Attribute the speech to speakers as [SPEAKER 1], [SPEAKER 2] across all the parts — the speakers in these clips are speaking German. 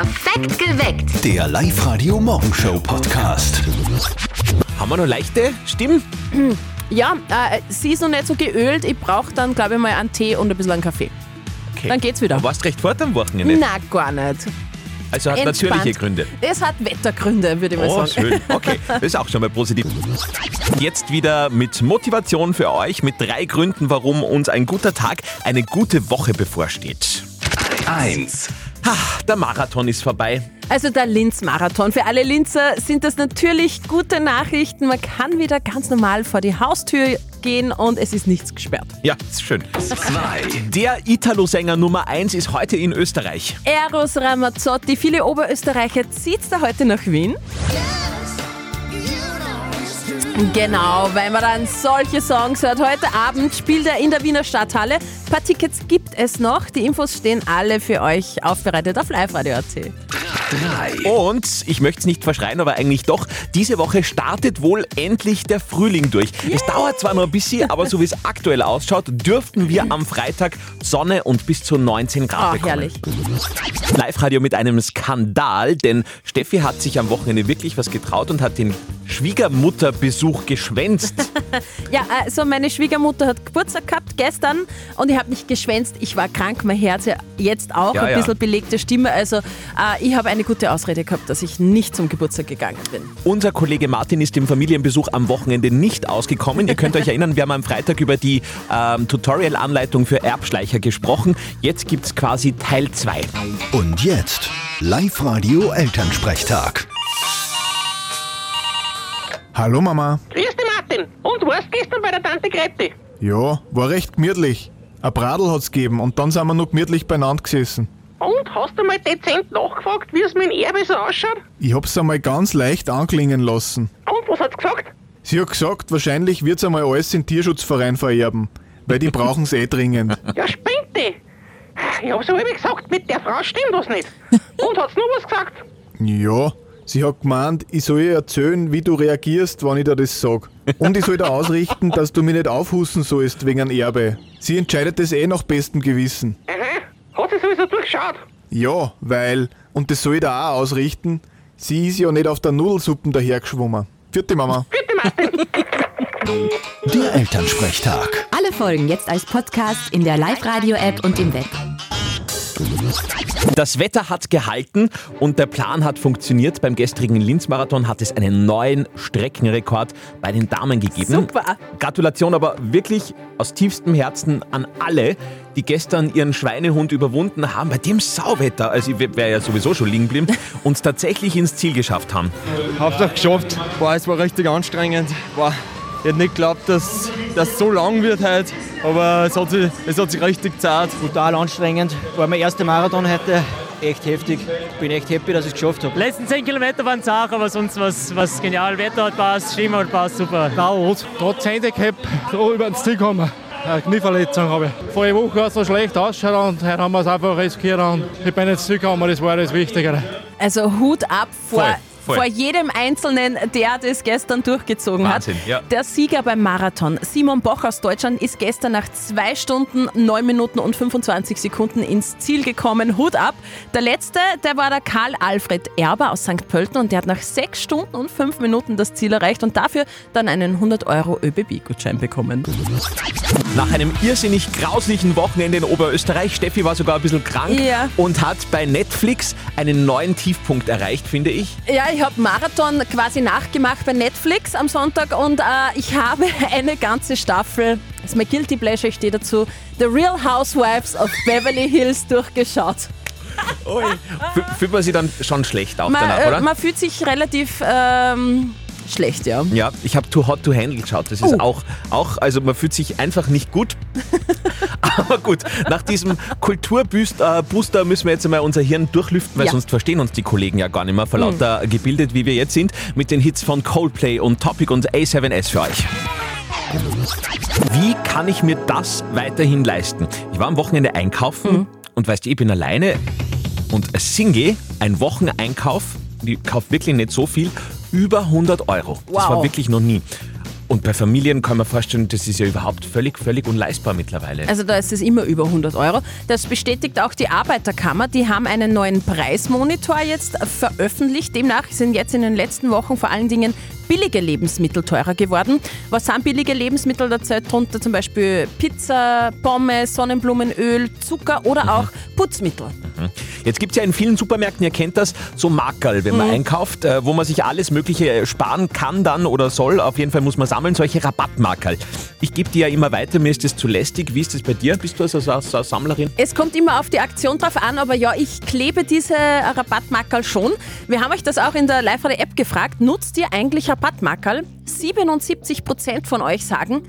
[SPEAKER 1] Perfekt geweckt.
[SPEAKER 2] Der Live-Radio-Morgenshow-Podcast.
[SPEAKER 3] Haben wir noch leichte Stimmen?
[SPEAKER 4] Ja, äh, sie ist noch nicht so geölt. Ich brauche dann, glaube ich, mal einen Tee und ein bisschen einen Kaffee.
[SPEAKER 3] Okay.
[SPEAKER 4] Dann geht's wieder.
[SPEAKER 3] Du warst recht fort am Wochenende.
[SPEAKER 4] Na, gar nicht.
[SPEAKER 3] Also hat
[SPEAKER 4] Entspannt.
[SPEAKER 3] natürliche Gründe.
[SPEAKER 4] Es hat Wettergründe, würde ich mal
[SPEAKER 3] Oh,
[SPEAKER 4] sagen.
[SPEAKER 3] schön. Okay, das ist auch schon mal positiv. Jetzt wieder mit Motivation für euch, mit drei Gründen, warum uns ein guter Tag, eine gute Woche bevorsteht.
[SPEAKER 2] 1.
[SPEAKER 3] Ha, der Marathon ist vorbei.
[SPEAKER 4] Also der Linz-Marathon. Für alle Linzer sind das natürlich gute Nachrichten. Man kann wieder ganz normal vor die Haustür gehen und es ist nichts gesperrt.
[SPEAKER 3] Ja, ist schön.
[SPEAKER 2] 2.
[SPEAKER 3] Der Italo-Sänger Nummer 1 ist heute in Österreich.
[SPEAKER 4] Eros Ramazzotti, viele Oberösterreicher zieht's da heute nach Wien. Genau, weil man dann solche Songs hört. Heute Abend spielt er in der Wiener Stadthalle. Ein paar Tickets gibt es noch. Die Infos stehen alle für euch aufbereitet auf liveradio.at.
[SPEAKER 2] 3.
[SPEAKER 3] Und ich möchte es nicht verschreien, aber eigentlich doch, diese Woche startet wohl endlich der Frühling durch. Es dauert zwar noch ein bisschen, aber so wie es aktuell ausschaut, dürften wir am Freitag Sonne und bis zu 19 Grad
[SPEAKER 4] Oh,
[SPEAKER 3] bekommen.
[SPEAKER 4] herrlich.
[SPEAKER 3] Live-Radio mit einem Skandal, denn Steffi hat sich am Wochenende wirklich was getraut und hat den Schwiegermutterbesuch geschwänzt.
[SPEAKER 4] Ja, also meine Schwiegermutter hat Geburtstag gehabt gestern und ich habe nicht geschwänzt. Ich war krank, mein Herz jetzt auch,
[SPEAKER 3] Ja,
[SPEAKER 4] ein
[SPEAKER 3] ja.
[SPEAKER 4] bisschen belegte Stimme. Also äh, ich habe eine gute Ausrede gehabt, dass ich nicht zum Geburtstag gegangen bin.
[SPEAKER 3] Unser Kollege Martin ist im Familienbesuch am Wochenende nicht ausgekommen. Ihr könnt euch erinnern, wir haben am Freitag über die ähm, Tutorial-Anleitung für Erbschleicher gesprochen. Jetzt gibt es quasi Teil 2.
[SPEAKER 2] Und jetzt Live-Radio Elternsprechtag.
[SPEAKER 5] Hallo Mama.
[SPEAKER 6] Grüß dich, Martin. Und warst gestern bei der Tante Gretti?
[SPEAKER 5] Ja, war recht gemütlich. Ein Bradl hat's gegeben und dann sind wir noch gemütlich beieinander gesessen.
[SPEAKER 6] Und hast du mal dezent nachgefragt, wie es mit dem Erbe so ausschaut?
[SPEAKER 5] Ich hab's einmal ganz leicht anklingen lassen.
[SPEAKER 6] Und was hat's gesagt?
[SPEAKER 5] Sie hat gesagt, wahrscheinlich wird's einmal alles in den Tierschutzverein vererben, weil die brauchen's eh dringend.
[SPEAKER 6] Ja, spinnt die. Ich hab's aber gesagt, mit der Frau stimmt was nicht. Und hat's nur was gesagt?
[SPEAKER 5] Ja, sie hat gemeint, ich soll ihr erzählen, wie du reagierst, wenn ich dir das sag. Und ich soll dir ausrichten, dass du mich nicht aufhusten sollst wegen einem Erbe. Sie entscheidet das eh nach bestem Gewissen.
[SPEAKER 6] Aha. Sie sowieso durchschaut?
[SPEAKER 5] Ja, weil, und das soll ich dir auch ausrichten, sie ist ja nicht auf der Nudelsuppen dahergeschwommen. Vierte Mama.
[SPEAKER 6] Bitte, Martin.
[SPEAKER 2] Der Elternsprechtag.
[SPEAKER 1] Alle Folgen jetzt als Podcast in der Live-Radio-App und im Web.
[SPEAKER 3] Das Wetter hat gehalten und der Plan hat funktioniert. Beim gestrigen Linz-Marathon hat es einen neuen Streckenrekord bei den Damen gegeben.
[SPEAKER 4] Super.
[SPEAKER 3] Gratulation aber wirklich aus tiefstem Herzen an alle, die gestern ihren Schweinehund überwunden haben, bei dem Sauwetter, also ich wäre ja sowieso schon liegen geblieben, und tatsächlich ins Ziel geschafft haben.
[SPEAKER 7] Hauptsache geschafft. Boah, es war richtig anstrengend. Boah, ich hätte nicht geglaubt, dass das so lang wird heute. Aber es hat sich, es hat sich richtig zart.
[SPEAKER 8] brutal anstrengend. War mein erster Marathon heute. Echt heftig. Bin echt happy, dass ich es geschafft habe.
[SPEAKER 9] letzten 10 Kilometer waren es auch, aber sonst was, was genial. Wetter hat passt, Stimme hat passt, super.
[SPEAKER 10] Laut, trotz Handicap, so über ins Ziel kommen. Eine Knieverletzung habe ich. Vorige Woche hat es so schlecht ausgeschaut und heute haben wir es einfach riskiert und ich bin jetzt zurückgekommen, das war das Wichtigere.
[SPEAKER 4] Also Hut ab vor,
[SPEAKER 3] Voll, voll.
[SPEAKER 4] vor jedem Einzelnen, der das gestern durchgezogen
[SPEAKER 3] Wahnsinn,
[SPEAKER 4] hat.
[SPEAKER 3] ja.
[SPEAKER 4] Der Sieger beim Marathon, Simon Boch aus Deutschland, ist gestern nach 2 Stunden, 9 Minuten und 25 Sekunden ins Ziel gekommen. Hut ab. Der letzte, der war der Karl Alfred Erber aus St. Pölten und der hat nach 6 Stunden und 5 Minuten das Ziel erreicht und dafür dann einen 100 Euro ÖBB-Gutschein bekommen.
[SPEAKER 3] Nach einem irrsinnig grauslichen Wochenende in Oberösterreich, Steffi war sogar ein bisschen krank
[SPEAKER 4] Ja.
[SPEAKER 3] und hat bei Netflix einen neuen Tiefpunkt erreicht, finde ich.
[SPEAKER 4] Ja, ich habe Marathon quasi nachgemacht bei Netflix am Sonntag und äh, ich habe eine ganze Staffel, das ist mein Guilty Pleasure, ich stehe dazu, The Real Housewives of Beverly Hills durchgeschaut.
[SPEAKER 3] Fü- Fühlt man sich dann schon schlecht auch
[SPEAKER 4] Man,
[SPEAKER 3] danach,
[SPEAKER 4] äh,
[SPEAKER 3] oder?
[SPEAKER 4] man fühlt sich relativ ähm, schlecht, ja.
[SPEAKER 3] Ja, ich habe Too Hot to Handle geschaut. Das ist
[SPEAKER 4] Oh.
[SPEAKER 3] auch, auch, also man fühlt sich einfach nicht gut. Aber gut, nach diesem Kulturbooster Booster müssen wir jetzt einmal unser Hirn durchlüften, weil
[SPEAKER 4] Ja.
[SPEAKER 3] sonst verstehen uns die Kollegen ja gar nicht mehr, vor lauter gebildet, wie wir jetzt sind, mit den Hits von Coldplay und Topic und A7S für euch. Wie kann ich mir das weiterhin leisten? Ich war am Wochenende einkaufen und weißt du, ich bin alleine und Single ein Wocheneinkauf, ich kaufe wirklich nicht so viel, über 100 Euro. Das
[SPEAKER 4] Wow.
[SPEAKER 3] war wirklich noch nie. Und bei Familien kann man vorstellen, das ist ja überhaupt völlig, völlig unleistbar mittlerweile.
[SPEAKER 4] Also da ist es immer über 100 Euro. Das bestätigt auch die Arbeiterkammer. Die haben einen neuen Preismonitor jetzt veröffentlicht. Demnach sind jetzt in den letzten Wochen vor allen Dingen billige Lebensmittel teurer geworden. Was sind billige Lebensmittel? Da zählt drunter zum Beispiel Pizza, Pommes, Sonnenblumenöl, Zucker oder auch Putzmittel.
[SPEAKER 3] Jetzt gibt es ja in vielen Supermärkten, ihr kennt das, so Makerl, wenn man
[SPEAKER 4] Mhm.
[SPEAKER 3] einkauft, äh, wo man sich alles Mögliche äh, sparen kann dann oder soll. Auf jeden Fall muss man sammeln, solche Rabattmakerl. Ich gebe die ja immer weiter, mir ist das zu lästig. Wie ist das bei dir? Bist du also so, so eine Sammlerin?
[SPEAKER 4] Es kommt immer auf die Aktion drauf an, aber ja, ich klebe diese Rabattmarkerl schon. Wir haben euch das auch in der Live-Radio-App gefragt. Nutzt ihr eigentlich Rabattmarkerl? 77% von euch sagen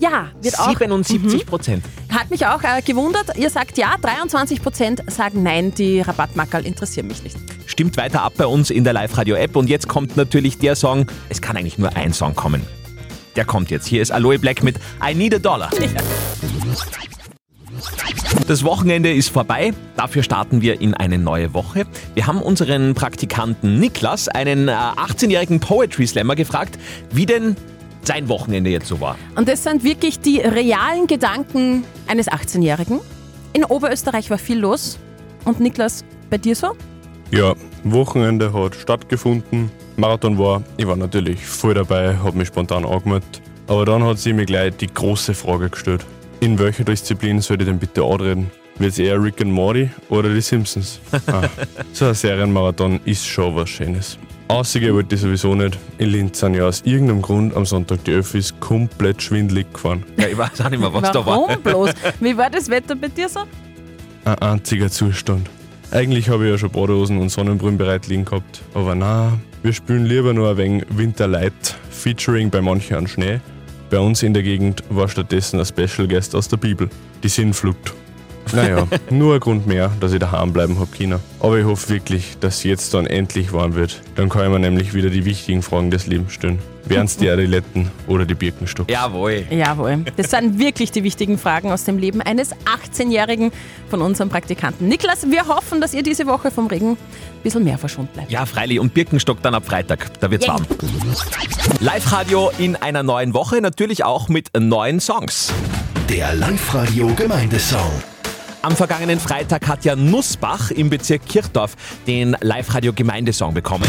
[SPEAKER 4] ja. Wird auch,
[SPEAKER 3] 77 Prozent.
[SPEAKER 4] Hat mich auch äh, gewundert. Ihr sagt ja, 23% sagen nein, die Rabattmarkerl interessieren mich nicht.
[SPEAKER 3] Stimmt weiter ab bei uns in der Live-Radio-App. Und jetzt kommt natürlich der Song, es kann eigentlich nur ein Song kommen. Der kommt jetzt. Hier ist Aloe Black mit I Need a Dollar. Das Wochenende ist vorbei, dafür starten wir in eine neue Woche. Wir haben unseren Praktikanten Niklas, einen äh, 18-jährigen Poetry Slammer, gefragt, wie denn sein Wochenende jetzt so war.
[SPEAKER 4] Und das sind wirklich die realen Gedanken eines 18-Jährigen. In Oberösterreich war viel los. Und Niklas, bei dir so?
[SPEAKER 11] Ja, Wochenende hat stattgefunden. Marathon war, ich war natürlich voll dabei, habe mich spontan angemeldet. Aber dann hat sie mir gleich die große Frage gestellt. In welcher Disziplin soll ich denn bitte anreden? Wird es eher Rick and Morty oder die Simpsons? Ah, so ein Serienmarathon ist schon was Schönes. Aussiege wollte ich sowieso nicht. In Linz sind ja aus irgendeinem Grund am Sonntag die Öffis komplett schwindelig gefahren.
[SPEAKER 3] Ja, ich weiß auch nicht mehr, was da
[SPEAKER 4] Warum
[SPEAKER 3] war.
[SPEAKER 4] bloß? Wie war das Wetter bei dir so?
[SPEAKER 11] Ein einziger Zustand. Eigentlich habe ich ja schon Badehosen und Sonnenbrillen bereit liegen gehabt. Aber na, wir spielen lieber nur ein wenig Winterlight, featuring bei manchen an Schnee. Bei uns in der Gegend war stattdessen ein Special Guest aus der Bibel, die Sinnflut. Naja, nur ein Grund mehr, dass ich daheim bleiben hab China. Aber ich hoffe wirklich, dass jetzt dann endlich warm wird. Dann kann ich mir nämlich wieder die wichtigen Fragen des Lebens stellen. Wären es die Adiletten oder die Birkenstock?
[SPEAKER 3] Jawohl.
[SPEAKER 4] Jawohl. Das sind wirklich die wichtigen Fragen aus dem Leben eines 18-Jährigen von unserem Praktikanten Niklas. Wir hoffen, dass ihr diese Woche vom Regen ein bisschen mehr verschont bleibt.
[SPEAKER 3] Ja, freilich. Und Birkenstock dann ab Freitag. Da wird's
[SPEAKER 4] Yay.
[SPEAKER 3] warm. Live-Radio in einer neuen Woche, natürlich auch mit neuen Songs.
[SPEAKER 2] Der Live-Radio Gemeindesong.
[SPEAKER 3] Am vergangenen Freitag hat ja Nussbach im Bezirk Kirchdorf den Live-Radio Gemeindesong bekommen.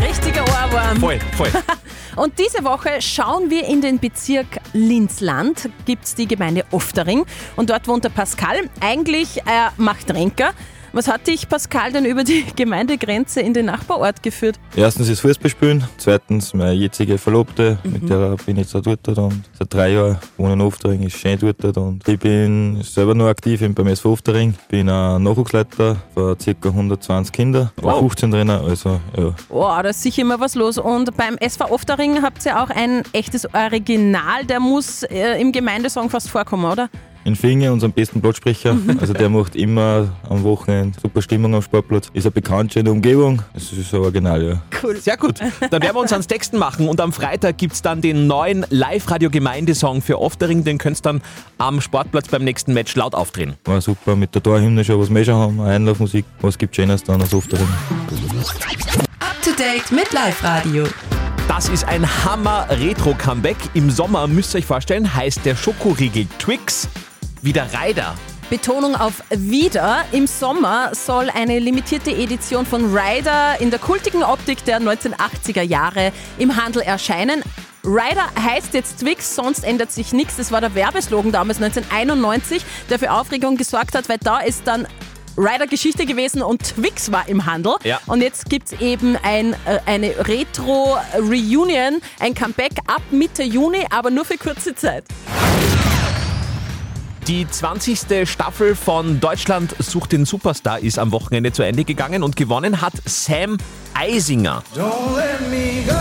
[SPEAKER 4] Richtiger Ohrwurm.
[SPEAKER 3] Voll, voll.
[SPEAKER 4] Und diese Woche schauen wir in den Bezirk Linzland, gibt es die Gemeinde Oftering und dort wohnt der Pascal. Eigentlich äh, macht Renker. Was hat dich, Pascal, denn über die Gemeindegrenze in den Nachbarort geführt?
[SPEAKER 12] Erstens ist Fußball spielen, zweitens meine jetzige Verlobte,
[SPEAKER 4] Mhm.
[SPEAKER 12] mit der bin ich jetzt dort und seit drei Jahren wohne in Oftering, ist schön dort und ich bin selber noch aktiv im- beim SV Oftering, bin ein Nachwuchsleiter für ca. 120 Kinder,
[SPEAKER 4] Wow.
[SPEAKER 12] 15 Trainer, also ja.
[SPEAKER 4] Oh, da ist sicher immer was los. Und beim SV Oftering habt ihr auch ein echtes Original, der muss äh, im Gemeindesong fast vorkommen, oder?
[SPEAKER 12] In Finge, unserem besten Plattsprecher,
[SPEAKER 4] Mhm.
[SPEAKER 12] also der macht immer am Wochenende super Stimmung am Sportplatz, ist ein Bekanntschafter in der Umgebung, das ist so original, ja.
[SPEAKER 4] Cool.
[SPEAKER 3] Sehr gut. Dann werden wir uns ans Texten machen und am Freitag gibt es dann den neuen Live-Radio-Gemeindesong für Oftering. Den könnt ihr dann am Sportplatz beim nächsten Match laut aufdrehen.
[SPEAKER 12] War super mit der Torhymne schon, was wir schon haben, Einlaufmusik, was gibt Schönes dann als Oftering.
[SPEAKER 1] Up to date mit Live Radio.
[SPEAKER 3] Das ist ein Hammer-Retro-Comeback. Im Sommer, müsst ihr euch vorstellen, heißt der Schokoriegel Twix wieder Rider.
[SPEAKER 4] Betonung auf wieder. Im Sommer soll eine limitierte Edition von Ryder in der kultigen Optik der 1980er Jahre im Handel erscheinen. Ryder heißt jetzt Twix, sonst ändert sich nichts. Das war der Werbeslogan damals 1991, der für Aufregung gesorgt hat, weil da ist dann Ryder Geschichte gewesen und Twix war im Handel.
[SPEAKER 3] Ja.
[SPEAKER 4] Und jetzt gibt es eben ein, äh, eine Retro-Reunion, ein Comeback ab Mitte Juni, aber nur für kurze Zeit.
[SPEAKER 3] Die 20. Staffel von Deutschland sucht den Superstar ist am Wochenende zu Ende gegangen und gewonnen hat Sam Eisinger.
[SPEAKER 13] Don't let me go.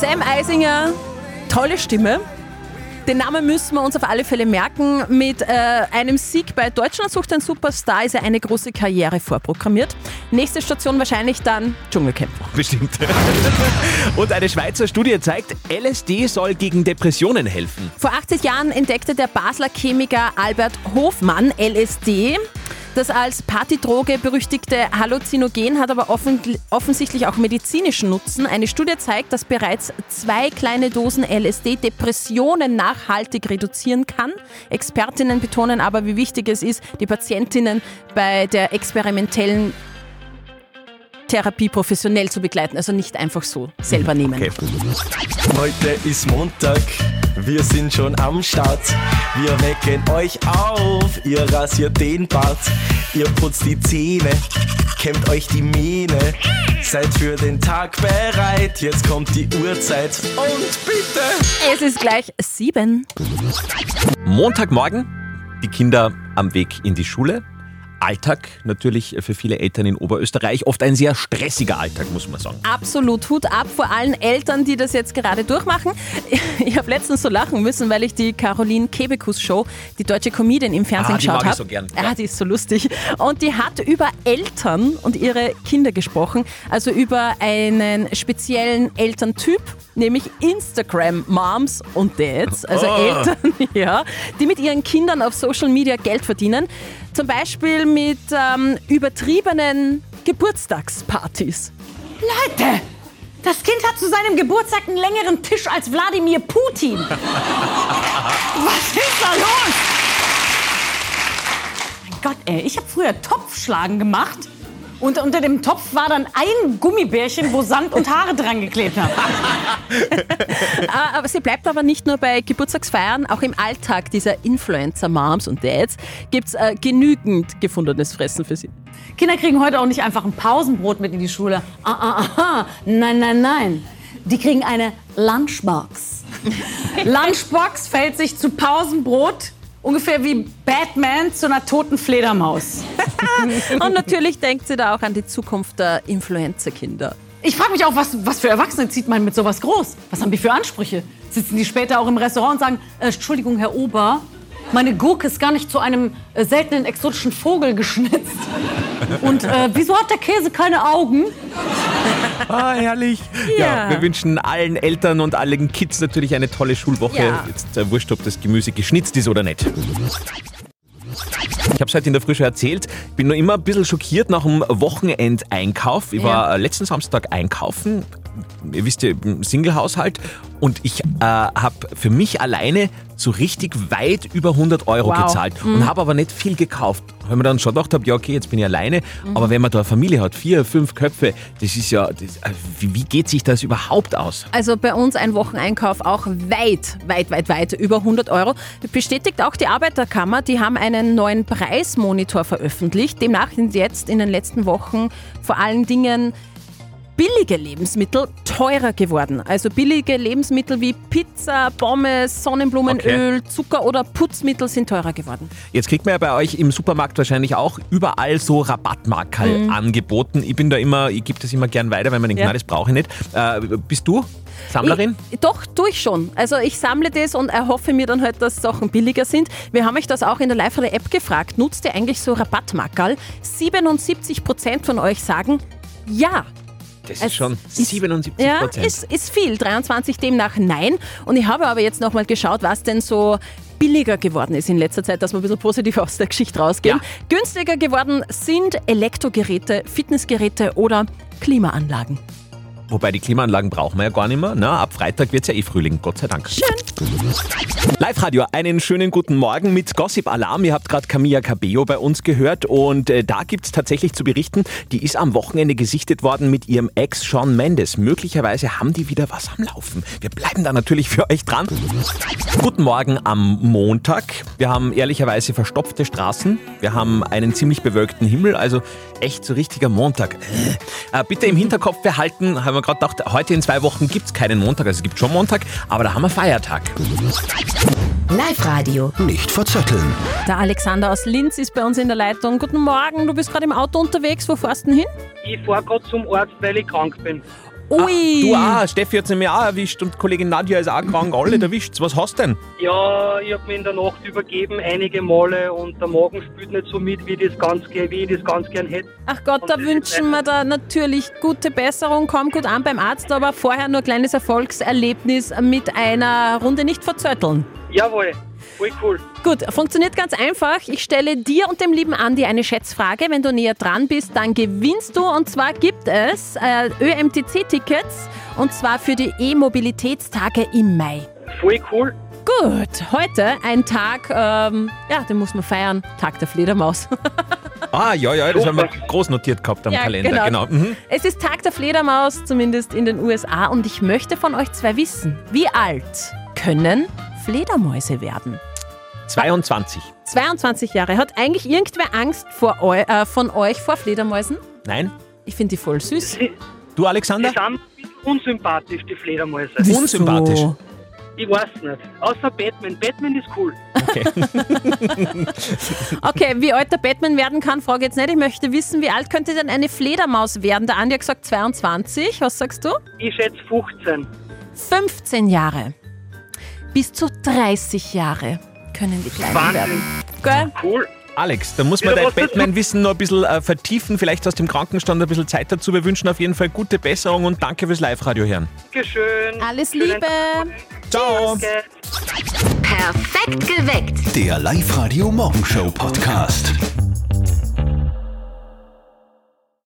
[SPEAKER 4] Sam Eisinger, tolle Stimme. Den Namen müssen wir uns auf alle Fälle merken. Mit äh, einem Sieg bei Deutschland sucht ein Superstar ist er eine große Karriere vorprogrammiert. Nächste Station wahrscheinlich dann Dschungelcamp.
[SPEAKER 3] Bestimmt. Und eine Schweizer Studie zeigt, LSD soll gegen Depressionen helfen.
[SPEAKER 4] Vor 80 Jahren entdeckte der Basler Chemiker Albert Hofmann LSD. Das als Partydroge berüchtigte Halluzinogen hat aber offen, offensichtlich auch medizinischen Nutzen. Eine Studie zeigt, dass bereits zwei kleine Dosen LSD Depressionen nachhaltig reduzieren kann. Expertinnen betonen aber, wie wichtig es ist, die Patientinnen bei der experimentellen Therapie professionell zu begleiten, also nicht einfach so selber nehmen.
[SPEAKER 3] Okay.
[SPEAKER 13] Heute ist Montag, wir sind schon am Start. Wir wecken euch auf, ihr rasiert den Bart, ihr putzt die Zähne, kämmt euch die Mähne. Seid für den Tag bereit, jetzt kommt die Uhrzeit und bitte.
[SPEAKER 4] Es ist gleich sieben.
[SPEAKER 3] Montagmorgen, die Kinder am Weg in die Schule. Alltag natürlich für viele Eltern in Oberösterreich. Oft ein sehr stressiger Alltag, muss man sagen.
[SPEAKER 4] Absolut. Hut ab vor allen Eltern, die das jetzt gerade durchmachen. Ich habe letztens so lachen müssen, weil ich die Caroline Kebekus Show, die deutsche Comedian im Fernsehen
[SPEAKER 3] Ah, die
[SPEAKER 4] geschaut habe.
[SPEAKER 3] so gern.
[SPEAKER 4] Ja, die ist so lustig. Und die hat über Eltern und ihre Kinder gesprochen. Also über einen speziellen Elterntyp, nämlich Instagram-Moms und Dads. Also
[SPEAKER 14] Oh.
[SPEAKER 4] Eltern, ja, die mit ihren Kindern auf Social Media Geld verdienen. Zum Beispiel mit ähm, übertriebenen Geburtstagspartys.
[SPEAKER 14] Leute, das Kind hat zu seinem Geburtstag einen längeren Tisch als Wladimir Putin. Was ist da los? Mein Gott, ey, ich habe früher Topfschlagen gemacht. Und unter dem Topf war dann ein Gummibärchen, wo Sand und Haare dran geklebt haben.
[SPEAKER 4] Ah, aber sie bleibt aber nicht nur bei Geburtstagsfeiern, auch im Alltag dieser Influencer-Moms und Dads gibt es äh, genügend gefundenes Fressen für sie.
[SPEAKER 14] Kinder kriegen heute auch nicht einfach ein Pausenbrot mit in die Schule. Ah, ah, aha. Nein, nein, nein. Die kriegen eine Lunchbox. Lunchbox fällt sich zu Pausenbrot ungefähr wie Batman zu einer toten Fledermaus.
[SPEAKER 4] Und natürlich denkt sie da auch an die Zukunft der Influencer-Kinder.
[SPEAKER 14] Ich frage mich auch, was, was für Erwachsene zieht man mit sowas groß? Was haben die für Ansprüche? Sitzen die später auch im Restaurant und sagen, äh, Entschuldigung, Herr Ober, meine Gurke ist gar nicht zu einem äh, seltenen exotischen Vogel geschnitzt. Und äh, wieso hat der Käse keine Augen?
[SPEAKER 3] Ah, herrlich. Ja. wir wünschen allen Eltern und allen Kids natürlich eine tolle Schulwoche.
[SPEAKER 4] Ja.
[SPEAKER 3] Jetzt äh, wurscht, ob das Gemüse geschnitzt ist oder nicht. Ich habe es heute in der Früh schon erzählt. Ich bin nur immer ein bisschen schockiert nach dem Wochenendeinkauf. Ich
[SPEAKER 4] Ja.
[SPEAKER 3] war äh, letzten Samstag einkaufen. Ihr wisst ja, Single-Haushalt. Und ich äh, habe für mich alleine so richtig weit über 100 Euro
[SPEAKER 4] Wow.
[SPEAKER 3] gezahlt.
[SPEAKER 4] Mhm.
[SPEAKER 3] Und habe aber nicht viel gekauft. Weil mir dann schon gedacht habe, ja okay, jetzt bin ich alleine.
[SPEAKER 4] Mhm.
[SPEAKER 3] Aber wenn man da eine Familie hat, vier, fünf Köpfe, das ist ja, das, äh, wie, wie geht sich das überhaupt aus?
[SPEAKER 4] Also bei uns ein Wocheneinkauf auch weit, weit, weit, weit über 100 Euro. Bestätigt auch die Arbeiterkammer, die haben einen neuen Preismonitor veröffentlicht. Demnach sind jetzt in den letzten Wochen vor allen Dingen billige Lebensmittel teurer geworden. Also billige Lebensmittel wie Pizza, Pommes, Sonnenblumenöl, Zucker oder Putzmittel sind teurer geworden.
[SPEAKER 3] Jetzt kriegt man ja bei euch im Supermarkt wahrscheinlich auch überall so Rabattmarkerl
[SPEAKER 4] Mhm.
[SPEAKER 3] angeboten. Ich bin da immer, ich gebe das immer gern weiter, weil man denkt,
[SPEAKER 4] Ja.
[SPEAKER 3] nein, das brauche ich nicht. Äh, bist du Sammlerin?
[SPEAKER 4] Ich, doch, tue ich schon. Also ich sammle das und erhoffe mir dann halt, dass Sachen billiger sind. Wir haben euch das auch in der Live-Radio-App gefragt. Nutzt ihr eigentlich so Rabattmackerl? 77% von euch sagen ja.
[SPEAKER 3] Das
[SPEAKER 4] Es
[SPEAKER 3] ist schon 77
[SPEAKER 4] Ja,
[SPEAKER 3] Prozent.
[SPEAKER 4] ist, ist viel. 23 demnach nein. Und ich habe aber jetzt nochmal geschaut, was denn so billiger geworden ist in letzter Zeit, dass wir ein bisschen positiv aus der Geschichte rausgehen. Günstiger geworden sind Elektrogeräte, Fitnessgeräte oder Klimaanlagen.
[SPEAKER 3] Wobei die Klimaanlagen brauchen wir ja gar nicht mehr. Na, ab Freitag wird es ja eh Frühling, Gott sei Dank. Schön. Live-Radio, einen schönen guten Morgen mit Gossip Alarm. Ihr habt gerade Camilla Cabello bei uns gehört und äh, da gibt es tatsächlich zu berichten, die ist am Wochenende gesichtet worden mit ihrem Ex Sean Mendes. Möglicherweise haben die wieder was am Laufen. Wir bleiben da natürlich für euch dran. Guten Morgen am Montag. Wir haben ehrlicherweise verstopfte Straßen. Wir haben einen ziemlich bewölkten Himmel, also echt so richtiger Montag. Äh, bitte im Hinterkopf behalten, haben wir gerade gedacht, heute in zwei Wochen gibt es keinen Montag, also es gibt schon Montag, aber da haben wir Feiertag.
[SPEAKER 1] Live-Radio.
[SPEAKER 2] Nicht verzetteln.
[SPEAKER 4] Der Alexander aus Linz ist bei uns in der Leitung. Guten Morgen, du bist gerade im Auto unterwegs. Wo fährst du denn hin?
[SPEAKER 15] Ich fahre gerade zum Arzt, weil ich krank bin.
[SPEAKER 4] Ui.
[SPEAKER 3] Du auch, Steffi hat es nämlich auch erwischt und Kollegin Nadja ist auch krank, alle erwischt. Was hast du denn?
[SPEAKER 15] Ja, ich habe mich in der Nacht übergeben einige Male und der Magen spielt nicht so mit, wie, das ganz, wie ich das ganz gern hätte.
[SPEAKER 4] Ach Gott, da wünschen wir da natürlich gute Besserung. Komm gut an beim Arzt, aber vorher nur ein kleines Erfolgserlebnis mit einer Runde nicht verzötteln.
[SPEAKER 15] Jawohl, voll cool.
[SPEAKER 4] Gut, funktioniert ganz einfach. Ich stelle dir und dem lieben Andi eine Schätzfrage. Wenn du näher dran bist, dann gewinnst du. Und zwar gibt es äh, ÖMTC-Tickets und zwar für die E-Mobilitätstage im Mai.
[SPEAKER 15] Voll cool.
[SPEAKER 4] Gut, heute ein Tag, ähm, ja, den muss man feiern. Tag der Fledermaus.
[SPEAKER 3] Ah, ja, ja, das haben wir groß notiert gehabt am
[SPEAKER 4] Ja,
[SPEAKER 3] Kalender.
[SPEAKER 4] genau.
[SPEAKER 3] Genau. Mhm.
[SPEAKER 4] Es ist Tag der Fledermaus, zumindest in den USA. Und ich möchte von euch zwei wissen, wie alt können Fledermäuse werden?
[SPEAKER 3] 22.
[SPEAKER 4] 22 Jahre. Hat eigentlich irgendwer Angst vor eu äh, von euch vor Fledermäusen?
[SPEAKER 3] Nein?
[SPEAKER 4] Ich finde die voll süß.
[SPEAKER 3] Du, Alexander?
[SPEAKER 15] Die sind ein bisschen unsympathisch, die Fledermäuse.
[SPEAKER 4] Wieso? Unsympathisch?
[SPEAKER 15] Ich weiß nicht. Außer Batman. Batman ist cool.
[SPEAKER 4] Okay, wie alt der Batman werden kann, frage ich jetzt nicht. Ich möchte wissen, wie alt könnte denn eine Fledermaus werden? Der Andi hat gesagt 22. Was sagst du?
[SPEAKER 15] Ich schätze 15.
[SPEAKER 4] 15 Jahre. Bis zu 30 Jahre können die Kleinen
[SPEAKER 15] Wahnsinn.
[SPEAKER 4] werden. Gell?
[SPEAKER 15] Cool.
[SPEAKER 3] Alex, da muss man
[SPEAKER 15] Ja,
[SPEAKER 3] dein Batman-Wissen noch ein bisschen äh, vertiefen. Vielleicht aus dem Krankenstand ein bisschen Zeit dazu. Wir wünschen auf jeden Fall gute Besserung und danke fürs Live-Radio hören.
[SPEAKER 15] Dankeschön.
[SPEAKER 4] Alles Liebe.
[SPEAKER 3] Ciao.
[SPEAKER 2] Perfekt geweckt. Der Live-Radio Morgenshow Podcast.